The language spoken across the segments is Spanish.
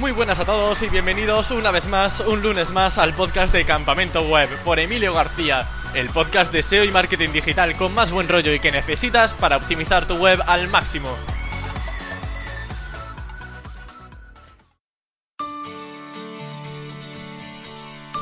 Muy buenas a todos y bienvenidos una vez más, un lunes más, al podcast de Campamento Web por Emilio García, el podcast de SEO y marketing digital con más buen rollo y que necesitas para optimizar tu web al máximo.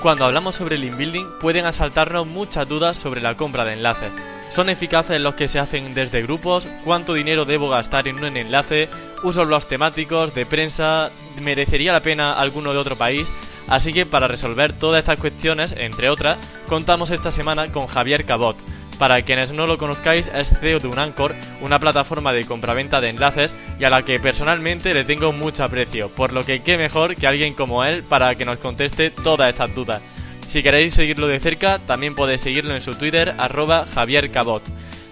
Cuando hablamos sobre link building pueden asaltarnos muchas dudas sobre la compra de enlaces. ¿Son eficaces los que se hacen desde grupos? ¿Cuánto dinero debo gastar en un enlace? ¿Uso los temáticos de prensa? ¿Merecería la pena alguno de otro país? Así que para resolver todas estas cuestiones, entre otras, contamos esta semana con Javier Cabot, para quienes no lo conozcáis, es CEO de Unancor, una plataforma de compraventa de enlaces y a la que personalmente le tengo mucho aprecio, por lo que qué mejor que alguien como él para que nos conteste todas estas dudas. Si queréis seguirlo de cerca, también podéis seguirlo en su Twitter, arroba Javier Cabot.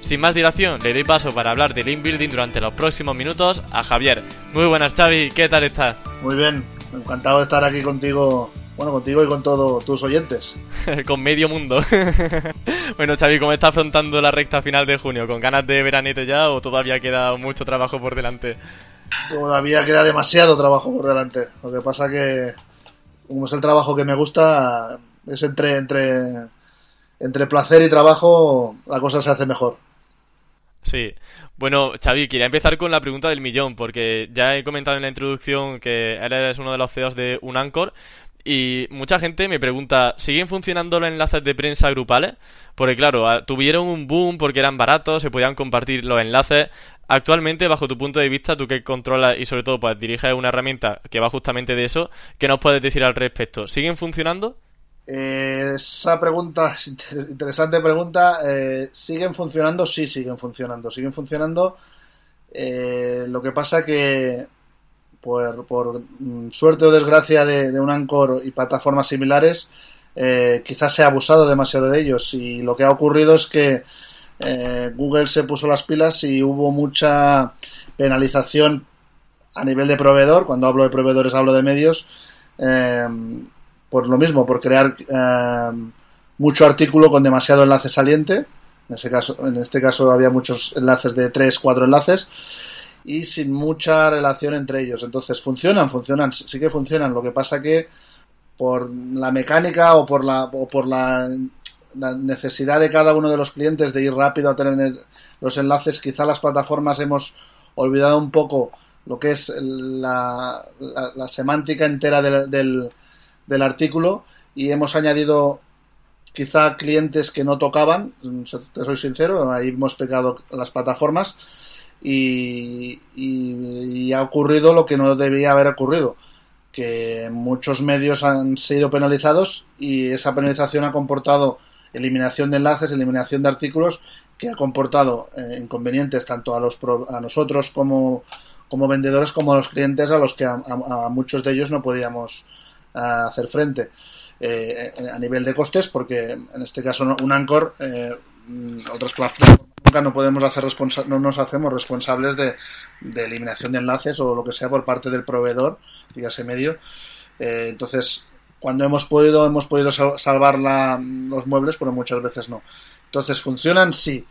Sin más dilación, le doy paso para hablar de link building durante los próximos minutos a Javier. Muy buenas, Xavi, ¿qué tal estás? Muy bien, encantado de estar aquí contigo bueno, contigo y con todos tus oyentes. con medio mundo. bueno, Xavi, ¿cómo estás afrontando la recta final de junio? ¿Con ganas de veranete ya o todavía queda mucho trabajo por delante? Todavía queda demasiado trabajo por delante. Lo que pasa que, como es el trabajo que me gusta, es entre, entre, entre placer y trabajo, la cosa se hace mejor. Sí. Bueno, Xavi, quería empezar con la pregunta del millón, porque ya he comentado en la introducción que eres uno de los CEOs de Unancor, y mucha gente me pregunta, ¿siguen funcionando los enlaces de prensa grupales? Porque claro, tuvieron un boom porque eran baratos, se podían compartir los enlaces. Actualmente, bajo tu punto de vista, tú que controlas y sobre todo pues diriges una herramienta que va justamente de eso, ¿qué nos puedes decir al respecto? ¿Siguen funcionando? Eh, esa pregunta, interesante pregunta. Eh, ¿Siguen funcionando? Sí, siguen funcionando. Siguen funcionando. Eh, lo que pasa que por, mm, suerte o desgracia de, un Anchor y plataformas similares, eh, quizás se ha abusado demasiado de ellos. Y lo que ha ocurrido es que eh, Google se puso las pilas y hubo mucha penalización a nivel de proveedor. Cuando hablo de proveedores hablo de medios. Por lo mismo, por crear mucho artículo con demasiado enlace saliente. En, ese caso, en este caso había muchos enlaces de 3, 4 enlaces y sin mucha relación entre ellos. Entonces, funcionan, funcionan, sí que funcionan. Lo que pasa que por la mecánica o por la, o por la, necesidad de cada uno de los clientes de ir rápido a tener los enlaces, quizá las plataformas hemos olvidado un poco lo que es la, la, semántica entera del, del, del, artículo y hemos añadido quizá clientes que no tocaban, te soy sincero, ahí hemos pegado las plataformas y, ha ocurrido lo que no debía haber ocurrido, que muchos medios han sido penalizados y esa penalización ha comportado eliminación de enlaces, eliminación de artículos, que ha comportado eh, inconvenientes tanto a, los, a nosotros como, como vendedores como a los clientes a los que a, muchos de ellos no podíamos eh, hacer frente. Eh, a nivel de costes, porque en este caso un Anchor, otras plataformas no podemos hacer no nos hacemos responsables de, eliminación de enlaces o lo que sea por parte del proveedor, dígase medio. Eh, entonces, cuando hemos podido, hemos podido salvar los muebles, pero muchas veces no. Entonces, ¿funcionan? Sí.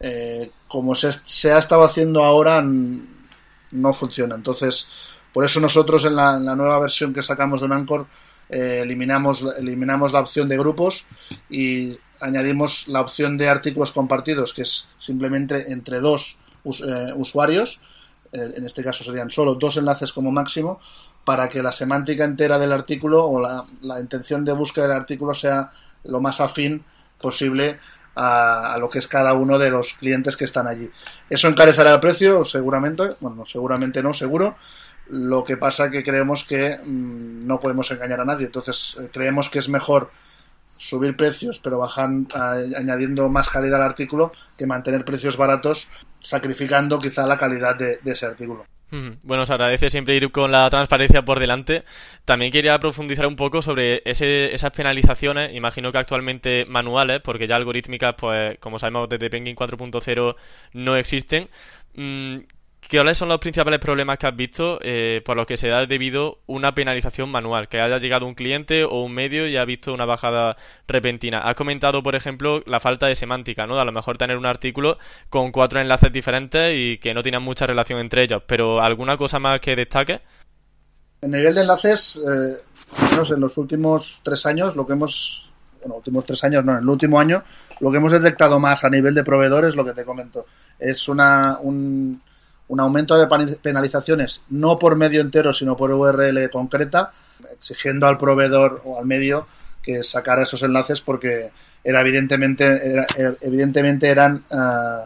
Eh, como se, ha estado haciendo ahora, no funciona. Entonces, por eso nosotros en la, nueva versión que sacamos de un Anchor eh, eliminamos, eliminamos la opción de grupos y añadimos la opción de artículos compartidos, que es simplemente entre dos eh, usuarios, eh, en este caso serían solo dos enlaces como máximo, para que la semántica entera del artículo o la, intención de búsqueda del artículo sea lo más afín posible a, lo que es cada uno de los clientes que están allí. Eso encarecerá el precio, seguramente, bueno, seguramente no, seguro. Lo que pasa que creemos que mm, no podemos engañar a nadie. Entonces, eh, creemos que es mejor subir precios, pero bajan, añadiendo más calidad al artículo, que mantener precios baratos, sacrificando quizá la calidad de, ese artículo. Bueno, se agradece siempre ir con la transparencia por delante. También quería profundizar un poco sobre ese, esas penalizaciones, imagino que actualmente manuales, porque ya algorítmicas, pues como sabemos desde Penguin 4.0 no existen. ¿Cuáles son los principales problemas que has visto eh, por los que se da debido una penalización manual? Que haya llegado un cliente o un medio y ha visto una bajada repentina. Has comentado, por ejemplo, la falta de semántica, ¿no? A lo mejor tener un artículo con cuatro enlaces diferentes y que no tienen mucha relación entre ellos. Pero ¿alguna cosa más que destaque? En nivel de enlaces, eh, menos en los últimos tres años, lo que hemos, bueno, últimos tres años, no, en el último año, lo que hemos detectado más a nivel de proveedores, lo que te comento, es una, un, un aumento de penalizaciones, no por medio entero, sino por URL concreta, exigiendo al proveedor o al medio que sacara esos enlaces porque era evidentemente evidentemente eran uh,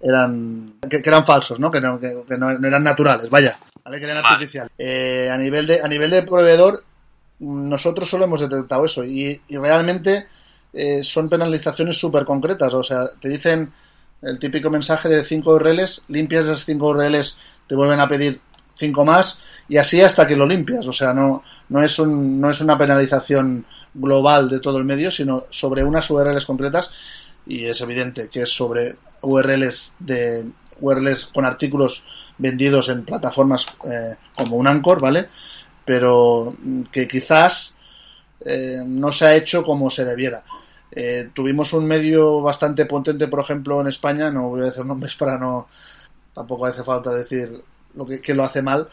eran que, eran falsos no que no, que, no, eran naturales vaya ¿vale? que eran artificiales. Eh, a nivel de a nivel de proveedor nosotros solo hemos detectado eso y, y realmente eh, son penalizaciones súper concretas o sea te dicen el típico mensaje de 5 URLs limpias esas 5 URLs te vuelven a pedir 5 más y así hasta que lo limpias o sea no no es un, no es una penalización global de todo el medio, sino sobre unas URLs concretas y es evidente que es sobre URLs de URLs con artículos vendidos en plataformas eh, como un Anchor, ¿vale? Pero que quizás eh, no se ha hecho como se debiera. Eh, tuvimos un medio bastante potente, por ejemplo, en España, no voy a decir nombres para no, tampoco hace falta decir lo que, que lo hace mal,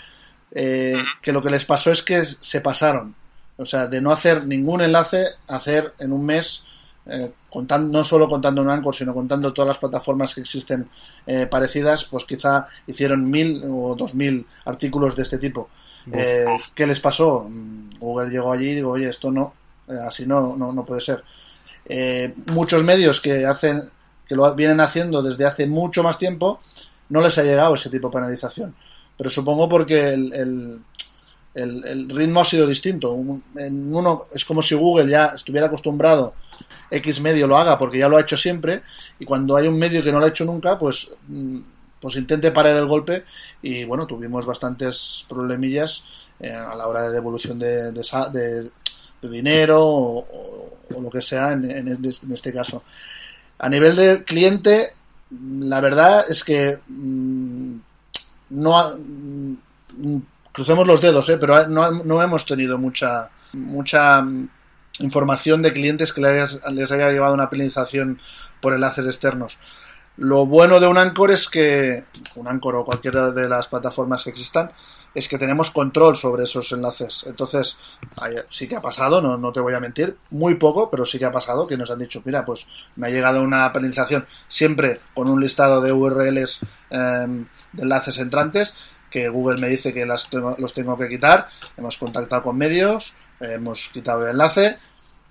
que lo que les pasó es que se pasaron o sea, de no hacer ningún enlace, hacer en un mes, eh, contando, no solo contando un Anchor, sino contando todas las plataformas que existen eh, parecidas, pues quizá hicieron mil o dos mil artículos de este tipo. Eh, ¿Qué les pasó? Mm, Google llegó allí y digo, oye, esto no, así no, no, no puede ser. Muchos medios que hacen, que lo vienen haciendo desde hace mucho más tiempo, no les ha llegado ese tipo de penalización. Pero supongo porque el el, ritmo ha sido distinto. En uno es como si Google ya estuviera acostumbrado X medio lo haga porque ya lo ha hecho siempre y cuando hay un medio que no lo ha hecho nunca, pues mm, pues intente parar el golpe y bueno, tuvimos bastantes problemillas eh, a la hora de devolución de, de, dinero o, lo que sea en, este caso. A nivel de cliente, la verdad es que mm, no mm, crucemos los dedos, ¿eh? pero no, no hemos tenido mucha, mucha mm, información de clientes que les, les haya llevado una penalización por enlaces externos. Lo bueno de un Anchor es que, un Anchor o cualquiera de las plataformas que existan, es que tenemos control sobre esos enlaces. Entonces, sí que ha pasado, no, no te voy a mentir, muy poco, pero sí que ha pasado que nos han dicho, mira, pues me ha llegado una penalización siempre con un listado de URLs em, de enlaces entrantes que Google me dice que las los tengo que quitar. Hemos contactado con medios, hemos quitado el enlace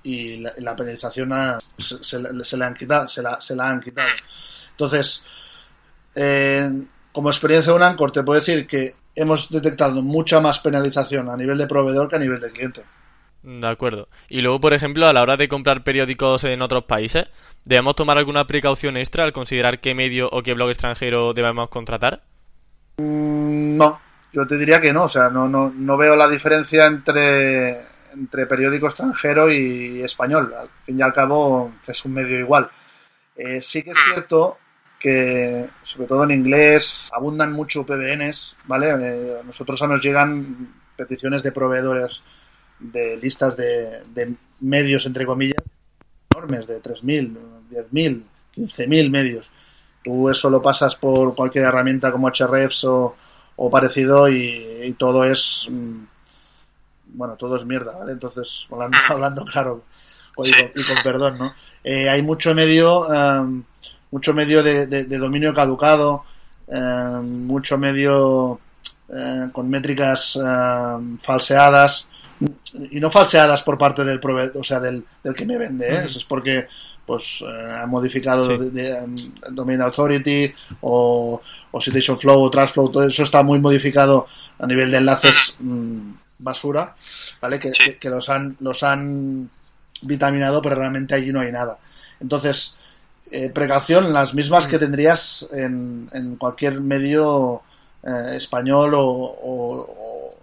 y la, penalización se, la han quitado, se la, han quitado. Entonces, como experiencia de un Anchor, te puedo decir que hemos detectado mucha más penalización a nivel de proveedor que a nivel de cliente. De acuerdo. Y luego, por ejemplo, a la hora de comprar periódicos en otros países, ¿debemos tomar alguna precaución extra al considerar qué medio o qué blog extranjero debemos contratar? Mm, no, yo te diría que no, o sea, no, no, no veo la diferencia entre, entre periódico extranjero y español. Al fin y al cabo es un medio igual. Eh, sí que es cierto que, sobre todo en inglés, abundan mucho PBNs, ¿vale? Eh, a nosotros nos llegan peticiones de proveedores de listas de, de medios, entre comillas, enormes, de 3.000, 10.000, 15.000 medios. Tú eso lo pasas por cualquier herramienta como Hrefs o, o parecido y, todo es mm, bueno todo es mierda ¿vale? entonces hablando, hablando claro y con, perdón no eh, hay mucho medio em, mucho medio de, dominio caducado em, mucho medio eh, con métricas em, falseadas y no falseadas por parte del proveedor o sea del, del que me vende ¿eh? es porque pues eh, ha modificado de, um, Domain Authority o, o Citation Flow o Transflow, todo eso está muy modificado a nivel de enlaces mm, basura, ¿vale? Que, que, los han los han vitaminado, pero realmente allí no hay nada. Entonces, eh, precaución, las mismas que mm. tendrías en, en cualquier medio eh, español o,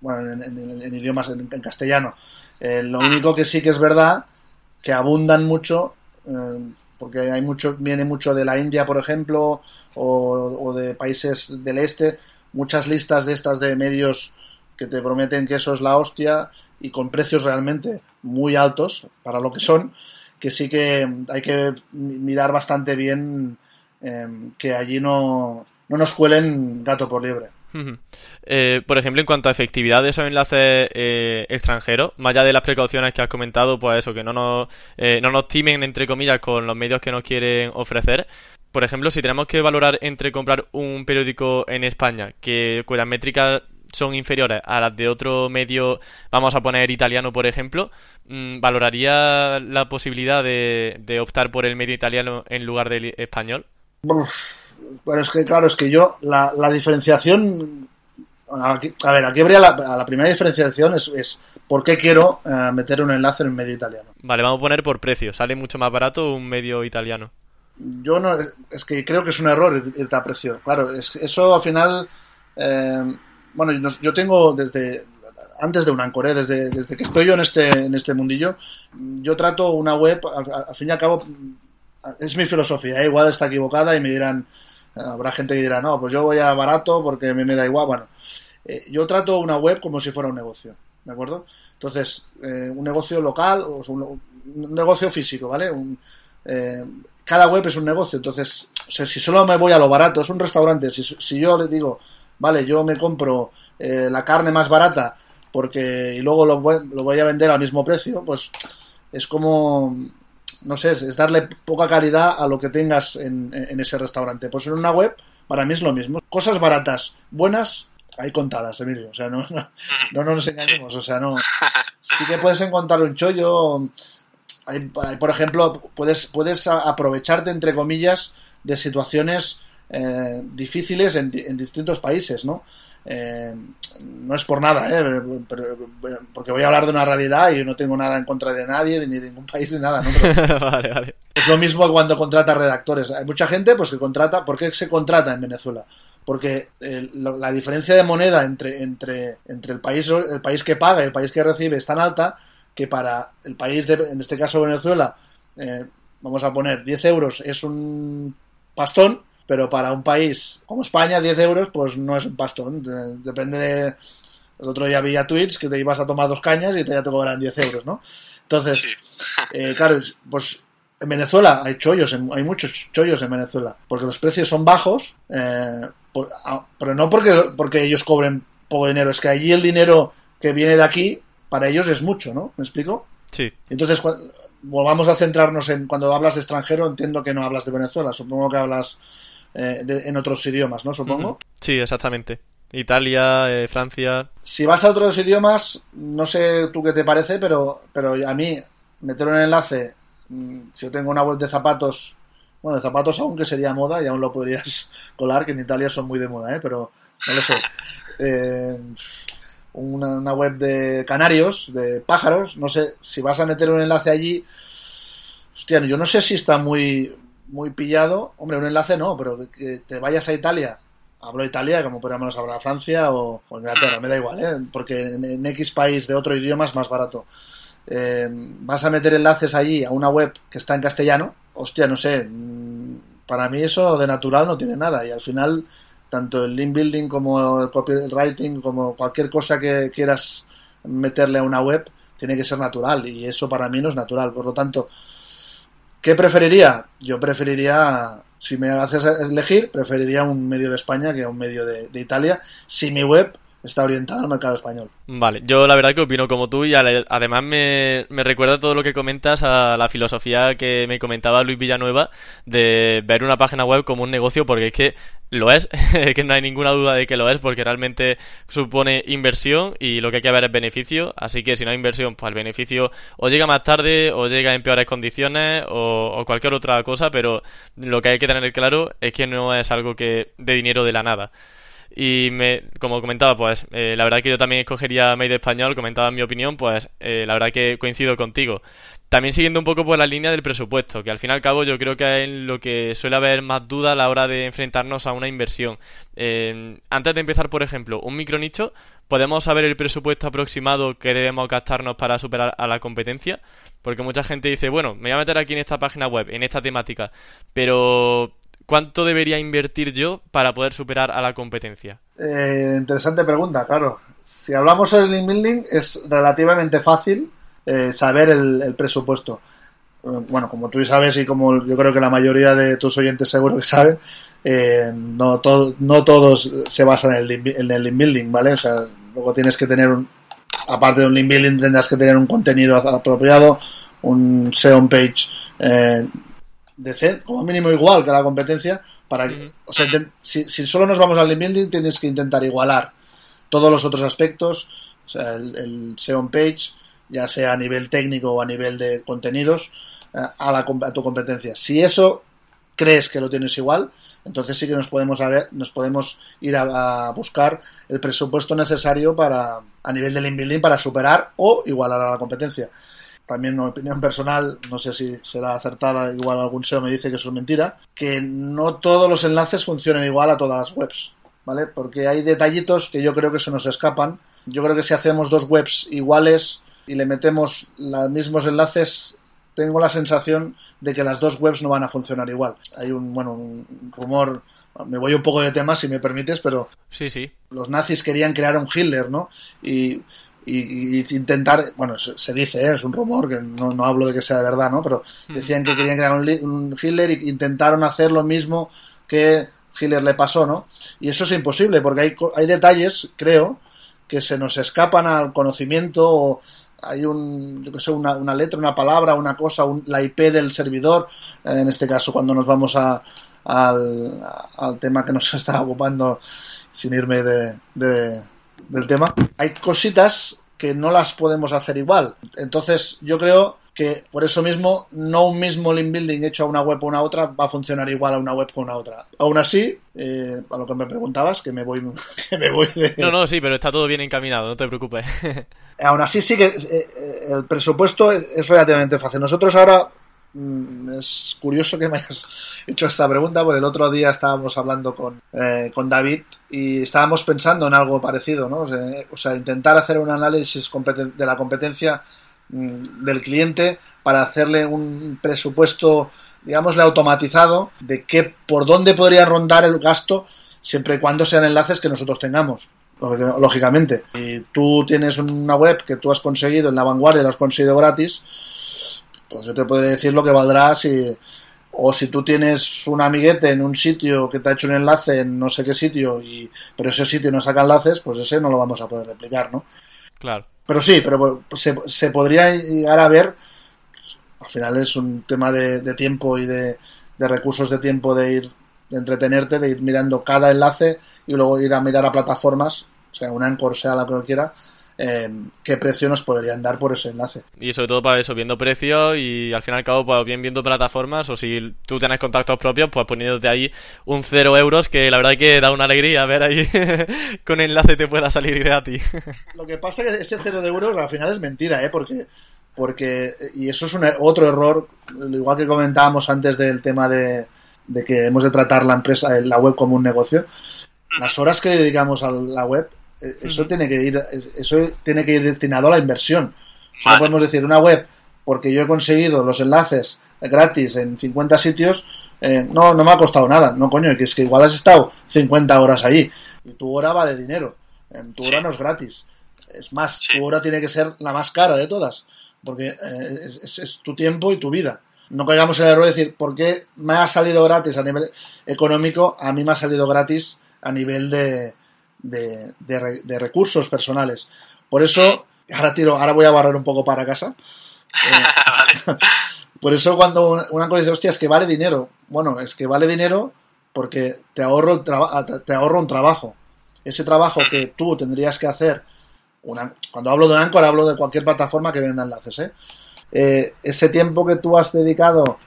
bueno, en, idiomas en, castellano. lo único que sí que es verdad que abundan mucho eh, porque hay mucho, viene mucho de la India, por ejemplo, o, de países del este, muchas listas de estas de medios que te prometen que eso es la hostia y con precios realmente muy altos para lo que son, que sí que hay que mirar bastante bien eh, que allí no, no nos cuelen gato por liebre. Eh, por ejemplo, en cuanto a efectividad de esos enlaces eh, extranjeros, más allá de las precauciones que has comentado, pues eso, que no nos, eh, no nos timen, entre comillas, con los medios que nos quieren ofrecer. Por ejemplo, si tenemos que valorar entre comprar un periódico en España, que cuyas métricas son inferiores a las de otro medio, vamos a poner italiano, por ejemplo, mm, ¿valoraría la posibilidad de, de optar por el medio italiano en lugar del español? Bueno, es que claro, es que yo la, la diferenciación, a ver, aquí habría la, la primera diferenciación es, es, por qué quiero uh, meter un enlace en un medio italiano. Vale, vamos a poner por precio. ¿Sale mucho más barato un medio italiano? Yo no, es que creo que es un error irte a precio. Claro, es, eso al final, eh, bueno, yo, tengo desde antes de un ancoré, desde, desde que estoy yo en este, en este mundillo, yo trato una web, al, fin y al cabo, es mi filosofía, ¿eh? igual está equivocada y me dirán, habrá gente que dirá, no, pues yo voy a barato porque me, da igual. Bueno, eh, yo trato una web como si fuera un negocio, ¿de acuerdo? Entonces, eh, un negocio local, o un, negocio físico, ¿vale? Un, eh, cada web es un negocio, entonces, o si solo me voy a lo barato, es un restaurante, si, si yo le digo, vale, yo me compro eh, la carne más barata porque y luego lo voy, lo voy a vender al mismo precio, pues es como no sé, es, darle poca calidad a lo que tengas en, en, ese restaurante. Pues en una web, para mí es lo mismo. Cosas baratas, buenas, hay contadas, Emilio. O sea, no, no, no nos engañemos. O sea, no. Sí que puedes encontrar un chollo. Hay, hay, por ejemplo, puedes, puedes aprovecharte, entre comillas, de situaciones eh, difíciles en, en, distintos países, ¿no? Eh, no es por nada, ¿eh? Pero, porque voy a hablar de una realidad y no tengo nada en contra de nadie, ni de ningún país, ni nada. ¿no? Pero vale, vale. Es lo mismo cuando contrata redactores. Hay mucha gente pues que contrata. ¿Por qué se contrata en Venezuela? Porque eh, lo, la diferencia de moneda entre, entre, entre el, país, el país que paga y el país que recibe es tan alta que para el país, de, en este caso Venezuela, eh, vamos a poner 10 euros es un pastón, pero para un país como España 10 euros pues no es un pastón, depende de... El otro día había tweets que te ibas a tomar dos cañas y te ya te cobran 10 euros, ¿no? Entonces, sí. eh, claro, pues en Venezuela hay chollos, hay muchos chollos en Venezuela, porque los precios son bajos, eh, por, pero no porque, porque ellos cobren poco dinero, es que allí el dinero que viene de aquí, para ellos es mucho, ¿no? ¿Me explico? Sí. Entonces, volvamos a centrarnos en, cuando hablas de extranjero, entiendo que no hablas de Venezuela, supongo que hablas eh, de, en otros idiomas, ¿no? Supongo. Uh -huh. Sí, exactamente. Italia, eh, Francia. Si vas a otros idiomas, no sé tú qué te parece, pero, pero a mí meter un enlace, mm, si yo tengo una web de zapatos, bueno, de zapatos aún que sería moda y aún lo podrías colar, que en Italia son muy de moda, ¿eh? pero no lo sé. Eh, una, una, web de canarios, de pájaros, no sé, si vas a meter un enlace allí, hostia, yo no sé si está muy, muy pillado, hombre, un enlace no, pero que te vayas a Italia hablo Italia como podríamos hablar a Francia o, o, Inglaterra, me da igual, ¿eh? porque en, en, X país de otro idioma es más barato. Eh, vas a meter enlaces allí a una web que está en castellano, hostia, no sé, mm, para mí eso de natural no tiene nada. Y al final tanto el link building como el copywriting como cualquier cosa que quieras meterle a una web tiene que ser natural. Y eso para mí no es natural, por lo tanto, ¿qué preferiría? Yo preferiría si me haces elegir, preferiría un medio de España que un medio de, de, Italia, si mi web está orientada al mercado español. Vale, yo la verdad que opino como tú y además me, me, recuerda todo lo que comentas a la filosofía que me comentaba Luis Villanueva de ver una página web como un negocio porque es que lo es, que no hay ninguna duda de que lo es porque realmente supone inversión y lo que hay que ver es beneficio, así que si no hay inversión, pues el beneficio o llega más tarde o llega en peores condiciones o, o cualquier otra cosa, pero lo que hay que tener claro es que no es algo que de dinero de la nada. Y me, como comentaba, pues eh, la verdad que yo también escogería Made Español, comentaba mi opinión, pues eh, la verdad que coincido contigo. También siguiendo un poco por la línea del presupuesto, que al fin y al cabo yo creo que es lo que suele haber más duda a la hora de enfrentarnos a una inversión. Eh, antes de empezar, por ejemplo, un micronicho, ¿podemos saber el presupuesto aproximado que debemos gastarnos para superar a la competencia? Porque mucha gente dice, bueno, me voy a meter aquí en esta página web, en esta temática, pero ¿cuánto debería invertir yo para poder superar a la competencia? Eh, interesante pregunta, claro. Si hablamos del link building, es relativamente fácil eh, saber el, presupuesto. bueno, como tú sabes y como yo creo que la mayoría de tus oyentes seguro que saben, eh, no todos se basan en el, en el link building, ¿vale? O sea, luego tienes que tener un, aparte de un link building tendrás que tener un contenido apropiado, un SEO page eh, decente, como mínimo igual que la competencia, para o sea, si, si, solo nos vamos al link building tienes que intentar igualar todos los otros aspectos, o sea, el, el SEO page, ya sea a nivel técnico o a nivel de contenidos, eh, a, la, a tu competencia. Si eso crees que lo tienes igual, entonces sí que nos podemos, ver, nos podemos ir a, a, buscar el presupuesto necesario para a nivel del inbuilding para superar o igualar a la competencia. También una opinión personal, no sé si será acertada, igual algún SEO me dice que eso es mentira, que no todos los enlaces funcionan igual a todas las webs, ¿vale? Porque hay detallitos que yo creo que se nos escapan. Yo creo que si hacemos dos webs iguales y le metemos los mismos enlaces, tengo la sensación de que las dos webs no van a funcionar igual. Hay un, bueno, un rumor, me voy un poco de tema si me permites, pero sí, sí. los nazis querían crear un Hitler, ¿no? Y, y, y intentar, bueno, se, dice, ¿eh? es un rumor, que no, no, hablo de que sea de verdad, ¿no? Pero decían que querían crear un, un Hitler e intentaron hacer lo mismo que Hitler le pasó, ¿no? Y eso es imposible, porque hay, hay detalles, creo, que se nos escapan al conocimiento o hay un, yo que sé, una, una, letra, una palabra, una cosa, un, la IP del servidor, eh, en este caso cuando nos vamos a, al, al, tema que nos está ocupando, sin irme de, de, del tema, hay cositas que no las podemos hacer igual. Entonces yo creo que por eso mismo no un mismo link building hecho a una web o una otra va a funcionar igual a una web o a una otra. Aún así, eh, a lo que me preguntabas, que me voy, que me voy de... No, no, sí, pero está todo bien encaminado, no te preocupes. Aún así sí que eh, el presupuesto es relativamente fácil. Nosotros ahora mm, es curioso que me hayas hecho esta pregunta, porque el otro día estábamos hablando con, eh, con David y estábamos pensando en algo parecido, ¿no? O sea, intentar hacer un análisis de la competencia mm, del cliente para hacerle un presupuesto, digámosle, automatizado de qué, por dónde podría rondar el gasto siempre y cuando sean enlaces que nosotros tengamos lógicamente. Si tú tienes una web que tú has conseguido en la vanguardia, la has conseguido gratis, pues yo te puedo decir lo que valdrá si. O si tú tienes un amiguete en un sitio que te ha hecho un enlace en no sé qué sitio, y pero ese sitio no saca enlaces, pues ese no lo vamos a poder replicar, ¿no? Claro. Pero sí, pero se, se podría llegar a ver. Al final es un tema de, de tiempo y de, de recursos de tiempo de ir de entretenerte, de ir mirando cada enlace y luego ir a mirar a plataformas, sea, un Anchor, sea la que quiera, eh, qué precio nos podrían dar por ese enlace. Y sobre todo para eso, viendo precios y al fin y al cabo, pues bien viendo plataformas o si tú tienes contactos propios, pues poniéndote ahí un cero euros que la verdad que da una alegría ver ahí con enlace te pueda salir gratis. Lo que pasa es que ese cero de euros al final es mentira, ¿eh? Porque, porque y eso es un, otro error, igual que comentábamos antes del tema de, de que hemos de tratar la empresa, la web como un negocio, las horas que dedicamos a la web, eso tiene que ir, eso tiene que ir destinado a la inversión. Vale. No podemos decir una web porque yo he conseguido los enlaces gratis en 50 sitios, eh, no, no me ha costado nada. No, coño, que es que igual has estado 50 horas ahí y tu hora va de dinero. Tu hora no es gratis. Es más, sí. tu hora tiene que ser la más cara de todas, porque eh, es, es, es, tu tiempo y tu vida. No caigamos en el error de decir, ¿por qué me ha salido gratis a nivel económico? A mí me ha salido gratis a nivel de, de, de, de recursos personales. Por eso, ahora tiro, ahora voy a barrer un poco para casa. Eh, por eso cuando una cosa dice, hostia, es que vale dinero. Bueno, es que vale dinero porque te ahorro, te ahorro un trabajo. Ese trabajo que tú tendrías que hacer, una, cuando hablo de Anchor hablo de cualquier plataforma que venda enlaces, ¿eh? Eh, ese tiempo que tú has dedicado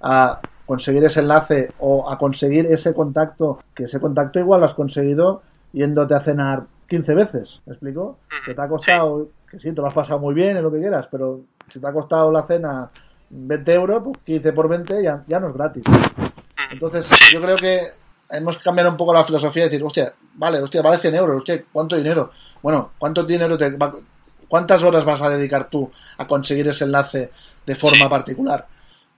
a conseguir ese enlace o a conseguir ese contacto, que ese contacto igual lo has conseguido yéndote a cenar 15 veces, ¿me explico? Que te ha costado, sí. que sí, te lo has pasado muy bien en lo que quieras, pero si te ha costado la cena 20 euros, pues 15 por 20 ya, ya no es gratis. Entonces, yo creo que hemos cambiado un poco la filosofía de decir, hostia, vale, hostia, vale 100 euros, hostia, ¿cuánto dinero? Bueno, ¿cuánto dinero te va, ¿Cuántas horas vas a dedicar tú a conseguir ese enlace de forma sí. particular?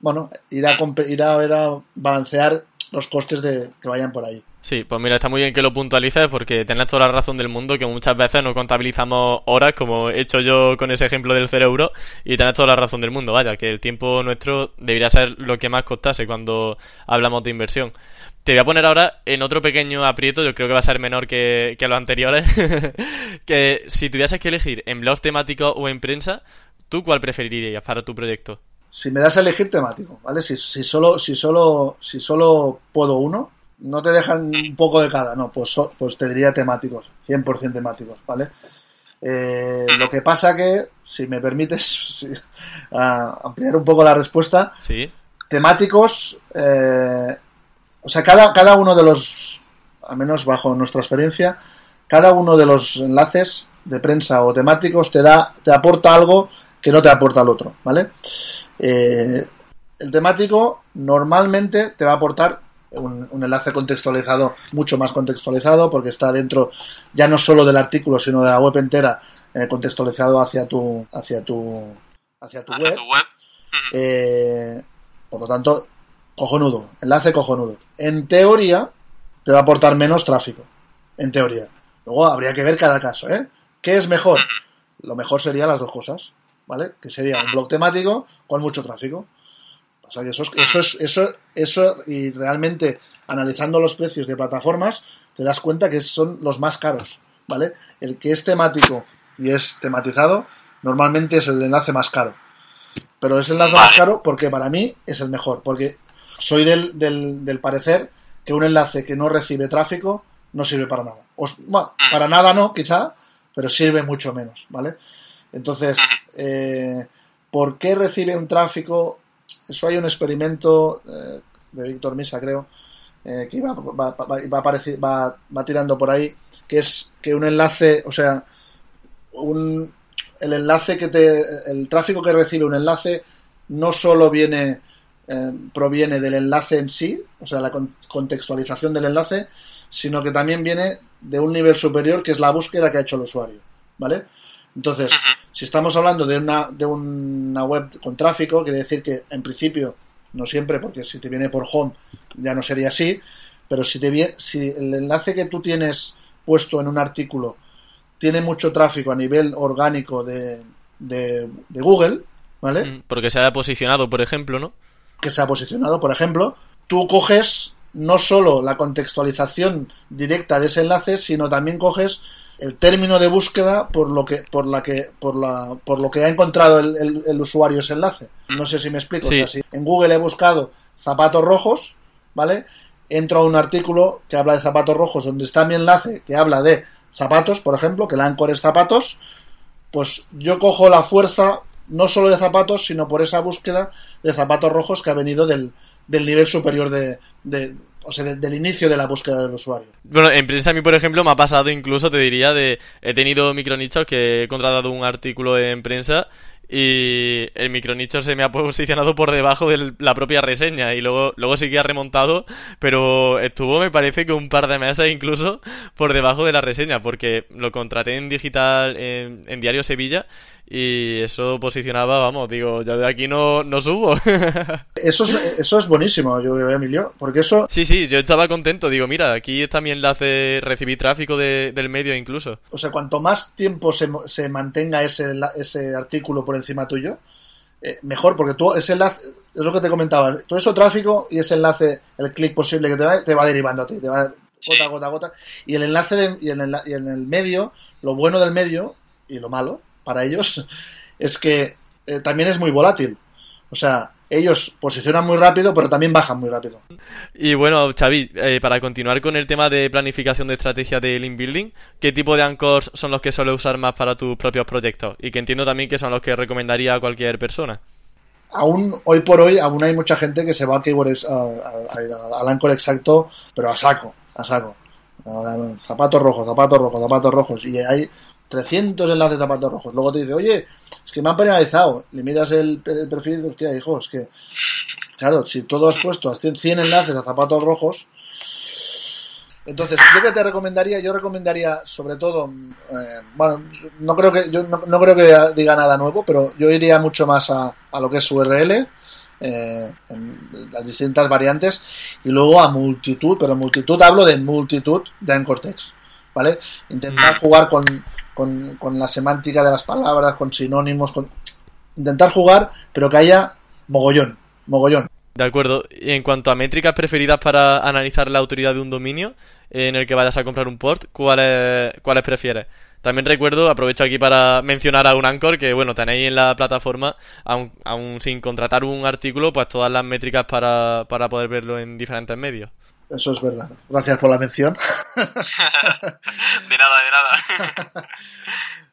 Bueno, ir a, ir a, ir a balancear los costes de que vayan por ahí. Sí, pues mira, está muy bien que lo puntualices porque tenés toda la razón del mundo que muchas veces no contabilizamos horas como he hecho yo con ese ejemplo del 0 euro y tenés toda la razón del mundo, vaya, que el tiempo nuestro debería ser lo que más costase cuando hablamos de inversión. Te voy a poner ahora en otro pequeño aprieto, yo creo que va a ser menor que, que los anteriores, que si tuvieses que elegir en blogs temáticos o en prensa, ¿tú cuál preferirías para tu proyecto? Si me das a elegir temático, ¿vale? Si, si solo, si solo, si solo puedo uno, no te dejan un poco de cada, no, pues, pues te diría temáticos, 100% temáticos, ¿vale? Eh, lo que pasa que, si me permites ampliar un poco la respuesta, ¿Sí? temáticos, eh, o sea, cada, cada uno de los, al menos bajo nuestra experiencia, cada uno de los enlaces de prensa o temáticos te da, te aporta algo que no te aporta el otro, ¿vale? Eh, el temático normalmente te va a aportar un, enlace contextualizado, mucho más contextualizado, porque está dentro ya no solo del artículo, sino de la web entera, eh, contextualizado hacia tu, hacia tu, hacia tu web. Eh, por lo tanto, cojonudo, enlace cojonudo. En teoría, te va a aportar menos tráfico. En teoría. Luego habría que ver cada caso, ¿eh? ¿Qué es mejor? Lo mejor sería las dos cosas, ¿vale? Que sería un blog temático con mucho tráfico. O sea, eso, eso, es, eso, eso, y realmente analizando los precios de plataformas, te das cuenta que son los más caros, ¿vale? El que es temático y es tematizado, normalmente es el enlace más caro. Pero es el enlace más caro porque para mí es el mejor, porque soy del, del, del parecer que un enlace que no recibe tráfico no sirve para nada. bueno, para nada no, quizá, pero sirve mucho menos, ¿vale? Entonces, eh, ¿por qué recibe un tráfico eso hay un experimento eh, de Víctor Misa, creo, eh, que va, va, va, va, tirando por ahí, que es que un enlace, o sea, un, el enlace que te, el tráfico que recibe un enlace no solo viene, eh, proviene del enlace en sí, o sea, la contextualización del enlace, sino que también viene de un nivel superior que es la búsqueda que ha hecho el usuario, ¿vale? Entonces, si estamos hablando de una, de una web con tráfico, quiere decir que en principio, no siempre, porque si te viene por home ya no sería así, pero si, te viene, si el enlace que tú tienes puesto en un artículo tiene mucho tráfico a nivel orgánico de, de, Google, ¿vale? Mm, porque se haya posicionado, por ejemplo, ¿no? Que se ha posicionado, por ejemplo, tú coges no solo la contextualización directa de ese enlace, sino también coges el término de búsqueda por lo que por la que por la por lo que ha encontrado el, usuario ese enlace. No sé si me explico o sea, si en Google he buscado zapatos rojos vale entro a un artículo que habla de zapatos rojos donde está mi enlace que habla de zapatos por ejemplo que la ancor es zapatos pues yo cojo la fuerza no solo de zapatos sino por esa búsqueda de zapatos rojos que ha venido del, del nivel superior de, o sea, del inicio de la búsqueda del usuario. Bueno, en prensa a mí, por ejemplo, me ha pasado incluso, te diría, de he tenido micronichos que he contratado un artículo en prensa y el micronicho se me ha posicionado por debajo de la propia reseña y luego, luego sí que ha remontado, pero estuvo me parece que un par de meses incluso por debajo de la reseña porque lo contraté en digital en, en Diario Sevilla y eso posicionaba, vamos, digo, ya de aquí no, no subo. eso, es, eso es buenísimo, yo creo, Emilio, porque eso... Sí, sí, yo estaba contento, digo, mira, aquí está mi enlace, recibí tráfico del medio incluso. O sea, cuanto más tiempo se, se mantenga ese, ese artículo por encima tuyo, eh, mejor, porque tú ese enlace, es lo que te comentaba, todo eso tráfico y ese enlace, el clic posible que te va, te va derivando a ti, te va gota, gota, gota. Y el enlace de, y, en el, y en el medio, lo bueno del medio y lo malo, para ellos es que eh, también es muy volátil. O sea, ellos posicionan muy rápido, pero también bajan muy rápido. Y bueno, Xavi, eh, para continuar con el tema de planificación de estrategia de link building, ¿qué tipo de anchors son los que suele usar más para tus propios proyectos? Y que entiendo también que son los que recomendaría a cualquier persona. Aún, hoy por hoy, aún hay mucha gente que se va al anchor exacto, pero a saco, a saco. Zapatos rojos, zapatos rojos, zapatos rojos. Y hay 300 enlaces de zapatos rojos. Luego te dice, oye, es que me han penalizado. Le miras el, perfil y dices, hostia, hijo, es que, claro, si todo has puesto 100 enlaces a zapatos rojos, entonces, yo te recomendaría, yo recomendaría sobre todo, eh, bueno, no creo que yo no, creo que diga nada nuevo, pero yo iría mucho más a, a, lo que es URL, eh, en las distintas variantes, y luego a multitud, pero multitud, hablo de multitud de Anchor ¿vale? Intentar jugar con, con, con la semántica de las palabras, con sinónimos, con... intentar jugar, pero que haya mogollón, mogollón. De acuerdo. Y en cuanto a métricas preferidas para analizar la autoridad de un dominio en el que vayas a comprar un port, ¿cuáles, cuáles prefieres? También recuerdo, aprovecho aquí para mencionar a un Anchor que, bueno, tenéis en la plataforma, aún, aún sin contratar un artículo, pues todas las métricas para, para poder verlo en diferentes medios. Eso es verdad. Gracias por la mención. de nada, de nada.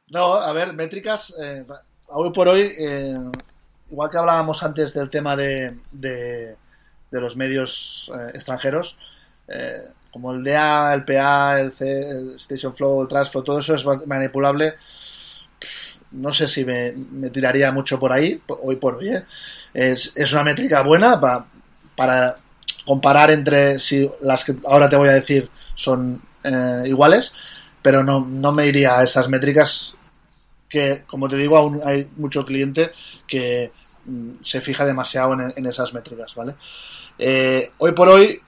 no, a ver, métricas, eh, hoy por hoy, eh, igual que hablábamos antes del tema de, de, de los medios eh, extranjeros, como el DA, el PA, el, C, el Station Flow, el Transflow, todo eso es manipulable. No sé si me, me tiraría mucho por ahí, hoy por hoy. ¿eh? Es, es, una métrica buena para, para, comparar entre si las que ahora te voy a decir son eh, iguales, pero no, no me iría a esas métricas que, como te digo, aún hay mucho cliente que mm, se fija demasiado en, esas métricas, ¿vale? Eh, hoy por hoy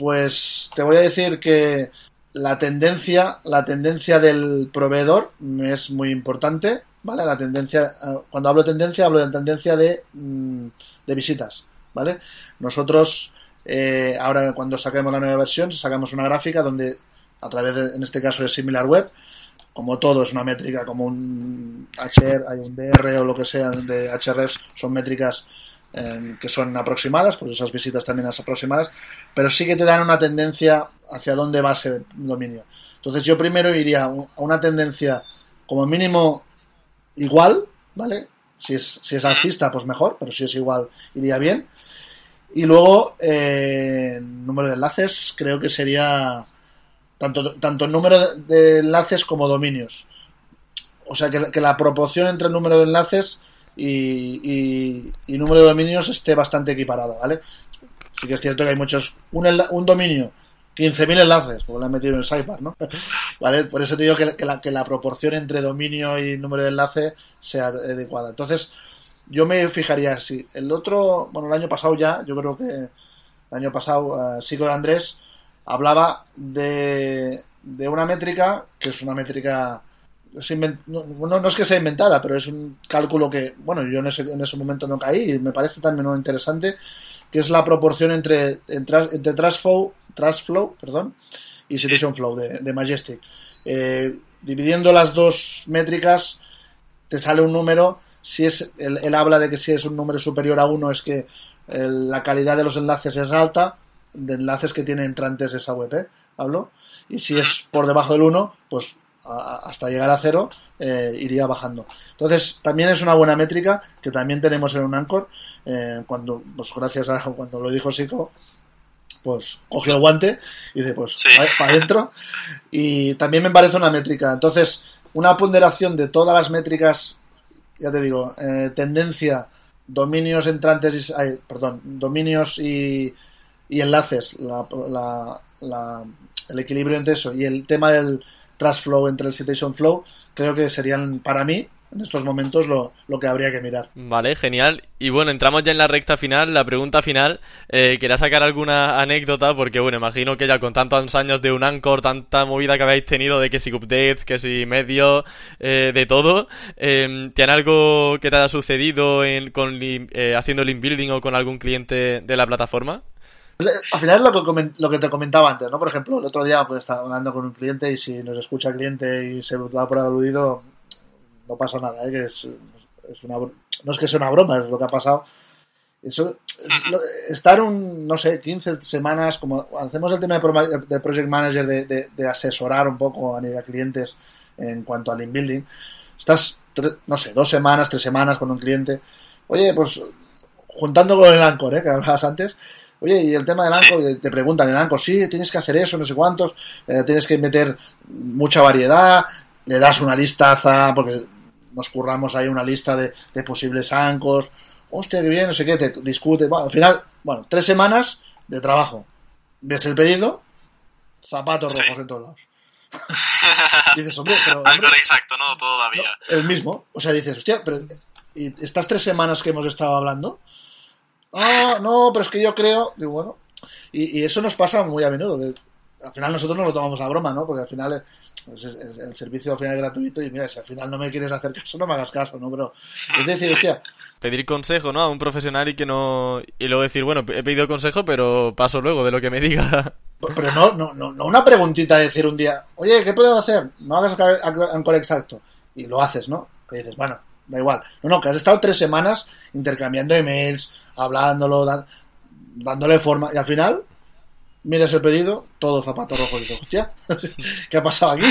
pues te voy a decir que la tendencia, la tendencia del proveedor es muy importante, ¿vale? La tendencia, cuando hablo de tendencia, hablo de tendencia de, mm, de visitas, ¿vale? Nosotros, eh, ahora cuando saquemos la nueva versión, sacamos una gráfica donde, a través de, en este caso de SimilarWeb, como todo es una métrica, como un HR, hay un DR o lo que sea de HRFs, son métricas eh, que son aproximadas, pues esas visitas también son aproximadas, pero sí que te dan una tendencia hacia dónde va ese dominio. Entonces yo primero iría a una tendencia como mínimo igual, ¿vale? Si es, si es alcista, pues mejor, pero si es igual, iría bien. Y luego, eh, número de enlaces, creo que sería tanto, tanto número de enlaces como dominios. O sea, que, que la proporción entre el número de enlaces y, y, número de dominios esté bastante equiparado, ¿vale? Sí que es cierto que hay muchos... Un, un dominio, 15.000 enlaces, porque lo han metido en el sidebar, ¿no? ¿Vale? Por eso te digo que, que, la, que la proporción entre dominio y número de enlace sea adecuada. Entonces, yo me fijaría si el otro, bueno, el año pasado ya, yo creo que el año pasado, uh, Sigo de Andrés hablaba de, de una métrica, que es una métrica no, no, es que sea inventada, pero es un cálculo que, bueno, yo en ese, en ese momento no caí y me parece también muy interesante, que es la proporción entre, entre, entre Trashflow, Trashflow perdón, y Situation Flow de, de Majestic. Eh, dividiendo las dos métricas, te sale un número. Si es, él, él, habla de que si es un número superior a uno es que el, la calidad de los enlaces es alta, de enlaces que tiene entrantes esa web, ¿eh? Hablo. Y si es por debajo del 1, pues hasta llegar a cero eh, iría bajando. Entonces, también es una buena métrica que también tenemos en un Anchor. Eh, cuando, pues gracias a cuando lo dijo Sico, pues coge el guante y dice, pues, sí. para adentro. Y también me parece una métrica. Entonces, una ponderación de todas las métricas, ya te digo, eh, tendencia, dominios entrantes, y, perdón, dominios y, y enlaces, la, la, la, el equilibrio entre eso y el tema del Trash Flow entre el Citation Flow, creo que serían para mí en estos momentos lo, lo, que habría que mirar. Vale, genial. Y bueno, entramos ya en la recta final, la pregunta final. Eh, ¿Quería sacar alguna anécdota? Porque bueno, imagino que ya con tantos años de un Anchor, tanta movida que habéis tenido de que si updates, que si medio, eh, de todo, eh, ¿tiene algo que te haya sucedido en, con, eh, haciendo link building o con algún cliente de la plataforma? Al final es lo que, lo que te comentaba antes, ¿no? Por ejemplo, el otro día pues, estaba hablando con un cliente y si nos escucha el cliente y se da por aludido, no pasa nada, ¿eh? Que es, es una, no es que sea una broma, es lo que ha pasado. Eso, es lo, estar un, no sé, 15 semanas, como hacemos el tema de, de Project Manager, de, de, de, asesorar un poco a nivel de clientes en cuanto al inbuilding, estás, no sé, dos semanas, tres semanas con un cliente, oye, pues juntando con el Anchor, ¿eh? que hablabas antes, Oye, y el tema del Anchor, te preguntan en Anchor, sí, tienes que hacer eso, no sé cuántos, eh, tienes que meter mucha variedad, le das una listaza, porque nos curramos ahí una lista de, de posibles Anchors, hostia, qué bien, no sé qué, te discute, bueno, al final, bueno, tres semanas de trabajo. Ves el pedido, zapatos sí. rojos en todos lados. dices, hombre, pero. Hombre, exacto, ¿no? Todavía. No, el mismo. O sea, dices, hostia, pero. Y estas tres semanas que hemos estado hablando, no, no, pero es que yo creo, digo, bueno, y, eso nos pasa muy a menudo, al final nosotros no lo tomamos a broma, ¿no? Porque al final el, servicio al final es gratuito y mira, si al final no me quieres hacer caso, no me hagas caso, ¿no? Pero es decir, hostia... Pedir consejo, ¿no? A un profesional y que no... Y luego decir, bueno, he pedido consejo, pero paso luego de lo que me diga. Pero no, no, no, no una preguntita de decir un día, oye, ¿qué puedo hacer? No hagas ancor exacto. Y lo haces, ¿no? Que dices, bueno, da igual. No, no, que has estado tres semanas intercambiando emails, hablándolo, dándole forma, y al final miras el pedido, todo zapato rojo y dices, hostia, ¿qué ha pasado aquí?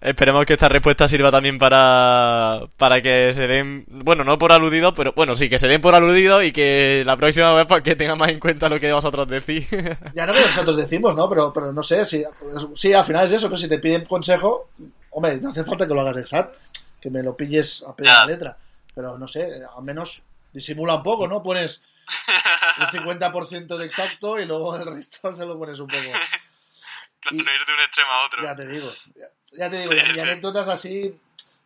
Esperemos que esta respuesta sirva también para, para que se den, bueno, no por aludido, pero bueno, sí, que se den por aludido y que la próxima vez para pues, que tengan más en cuenta lo que vosotros decís. Ya no que nosotros decimos, ¿no? Pero, pero no sé, si, sí, al final es eso, pero si te piden consejo, hombre, no hace falta que lo hagas exacto, que me lo pilles a pedir la letra. Pero no sé, al menos disimula un poco, ¿no? Pones un 50% de exacto y luego el resto se lo pones un poco. no ir de un extremo a otro. Ya te digo ya te digo, y, anécdotas así,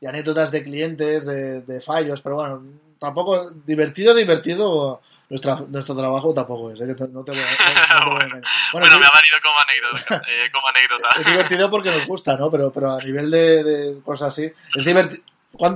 y anécdotas de clientes, de, fallos, pero bueno, tampoco, divertido, divertido, nuestro trabajo tampoco es, ¿eh? no te voy a, Bueno, bueno me ha valido como anécdota, eh, como anécdota. Es, divertido porque nos gusta, ¿no? Pero, pero a nivel de, cosas así, es divertido.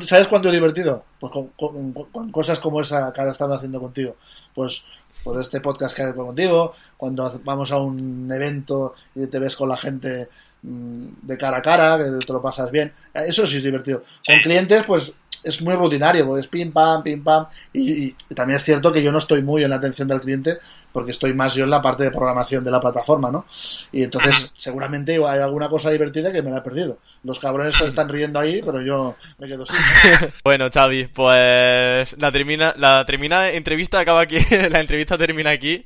¿Sabes cuánto es divertido? Pues con, cosas como esa que ahora estamos haciendo contigo. Pues por este podcast que hago contigo, cuando vamos a un evento y te ves con la gente Mm, de cara a cara, que te lo pasas bien. Eso sí es divertido. Con clientes, pues es muy rutinario, porque es pim pam, pim pam. Y, también es cierto que yo no estoy muy en la atención del cliente, porque estoy más yo en la parte de programación de la plataforma, ¿no? Y entonces, seguramente hay alguna cosa divertida que me la he perdido. Los cabrones se están riendo ahí, pero yo me quedo sin. bueno, Xavi, pues la termina, la termina entrevista acaba aquí, la entrevista termina aquí.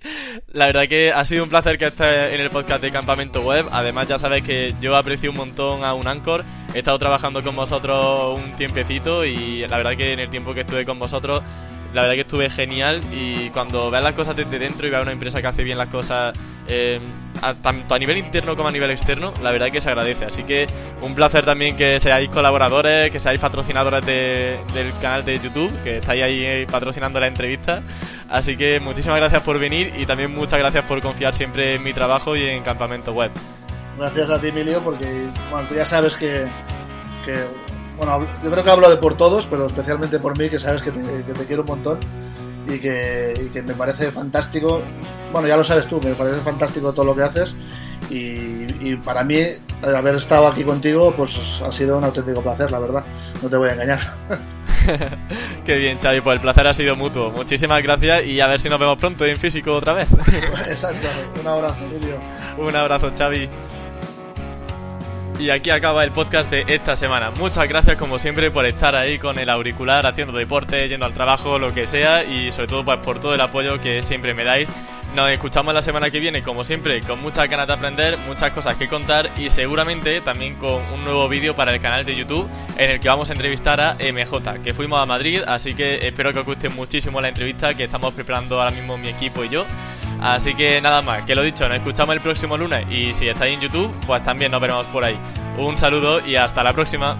La verdad que ha sido un placer que estés en el podcast de Campamento Web. Además, ya sabes que yo aprecio un montón a un Anchor. He estado trabajando con vosotros un tiempecito y la verdad que en el tiempo que estuve con vosotros la verdad que estuve genial y cuando veas las cosas desde dentro y veas una empresa que hace bien las cosas eh, tanto a nivel interno como a nivel externo, la verdad que se agradece. Así que un placer también que seáis colaboradores, que seáis patrocinadores del canal de YouTube, que estáis ahí eh, patrocinando la entrevista. Así que muchísimas gracias por venir y también muchas gracias por confiar siempre en mi trabajo y en Campamento Web. Gracias a ti, Emilio, porque bueno, tú ya sabes que, que bueno, yo creo que hablo de por todos, pero especialmente por mí, que sabes que te, quiero un montón y que, me parece fantástico. Bueno, ya lo sabes tú, que me parece fantástico todo lo que haces y, para mí haber estado aquí contigo pues ha sido un auténtico placer, la verdad. No te voy a engañar. Qué bien, Xavi, pues el placer ha sido mutuo. Muchísimas gracias y a ver si nos vemos pronto en físico otra vez. Exacto, un abrazo, Emilio. Un abrazo, Xavi. Y aquí acaba el podcast de esta semana. Muchas gracias como siempre por estar ahí con el auricular, haciendo deporte, yendo al trabajo, lo que sea, y sobre todo pues, por todo el apoyo que siempre me dais. Nos escuchamos la semana que viene, como siempre, con muchas ganas de aprender, muchas cosas que contar y seguramente también con un nuevo vídeo para el canal de YouTube en el que vamos a entrevistar a MJ, que fuimos a Madrid, así que espero que os guste muchísimo la entrevista que estamos preparando ahora mismo mi equipo y yo. Así que nada más, que lo dicho, nos escuchamos el próximo lunes y si estáis en YouTube, pues también nos veremos por ahí. Un saludo y hasta la próxima.